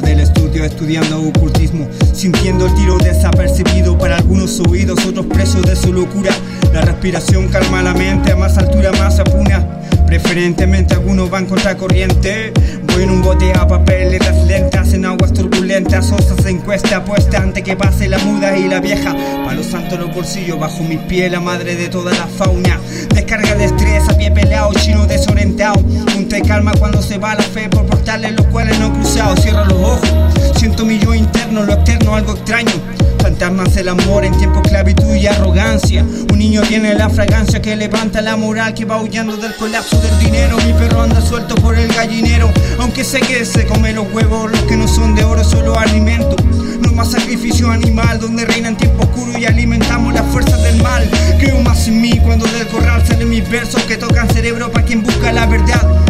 del estudio, estudiando ocultismo, sintiendo el tiro desapercibido para algunos oídos, otros presos de su locura. La respiración calma la mente, a más altura más apuna. Preferentemente algunos van contra corriente. Voy en un bote a papel, letras lentas en aguas turbulentas. Osas en encuesta apuesta antes que pase la muda y la vieja. Palo santo los bolsillos, bajo mi pie la madre de toda la fauna. Descarga de estrés, a pie peleado, chino desorientado. Punto de calma cuando se va la fe por portales los cuales cruzado. Cierro los ojos, siento mi yo interno, lo externo, algo extraño. Fantasmas del amor en tiempo esclavitud y arrogancia. Un niño tiene la fragancia que levanta la moral que va huyendo del colapso del dinero. Mi perro anda suelto por el gallinero, aunque sé que se come los huevos, los que no son de oro, solo alimento. No más sacrificio animal, donde reina en tiempo oscuro y alimentamos las fuerzas del mal. Creo más en mí cuando del corral salen mis versos que tocan cerebro para quien busca la verdad.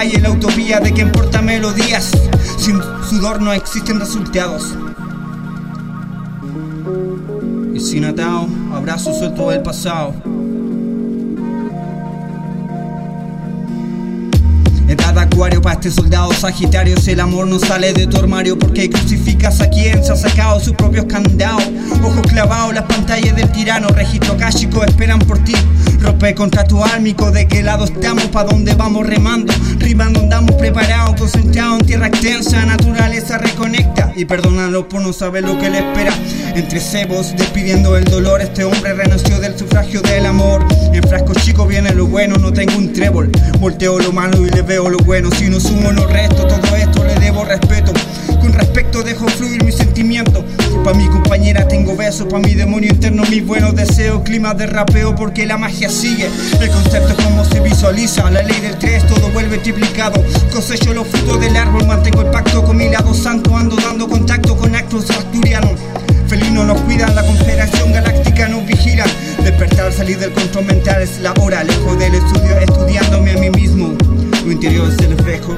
Calle, la utopía de quien porta melodías. Sin sudor no existen resultados. Y sin atado, abrazo suelto del pasado. Edad acuario para este soldado sagitario Si el amor no sale de tu armario Porque crucificas a quien se ha sacado sus propios candados Ojos clavados, las pantallas del tirano Registro cáchico esperan por ti Rompe contra tu álmico De qué lado estamos, pa' dónde vamos remando Rimando andamos preparados Concentrados en tierra extensa Naturaleza reconecta. Y perdónalo por no saber lo que le espera. Entre cebos, despidiendo el dolor Este hombre renació del sufragio del amor. En frasco chico viene lo bueno No tengo un trébol. Volteo lo malo y le veo lo bueno. Si no sumo no resto Todo esto le debo respeto respecto dejo fluir mis sentimientos. Pa' mi compañera tengo besos, pa' mi demonio interno mis buenos deseos, clima de rapeo porque la magia sigue. El concepto es como se visualiza, la ley del 3, todo vuelve triplicado. Cosecho los frutos del árbol, mantengo el pacto con mi lado santo, ando dando contacto con actos asturianos. Felino nos cuidan, la confederación galáctica nos vigila. Despertar, salir del control mental es la hora, lejos del estudio, estudiándome a mí mismo. Lo interior es el espejo.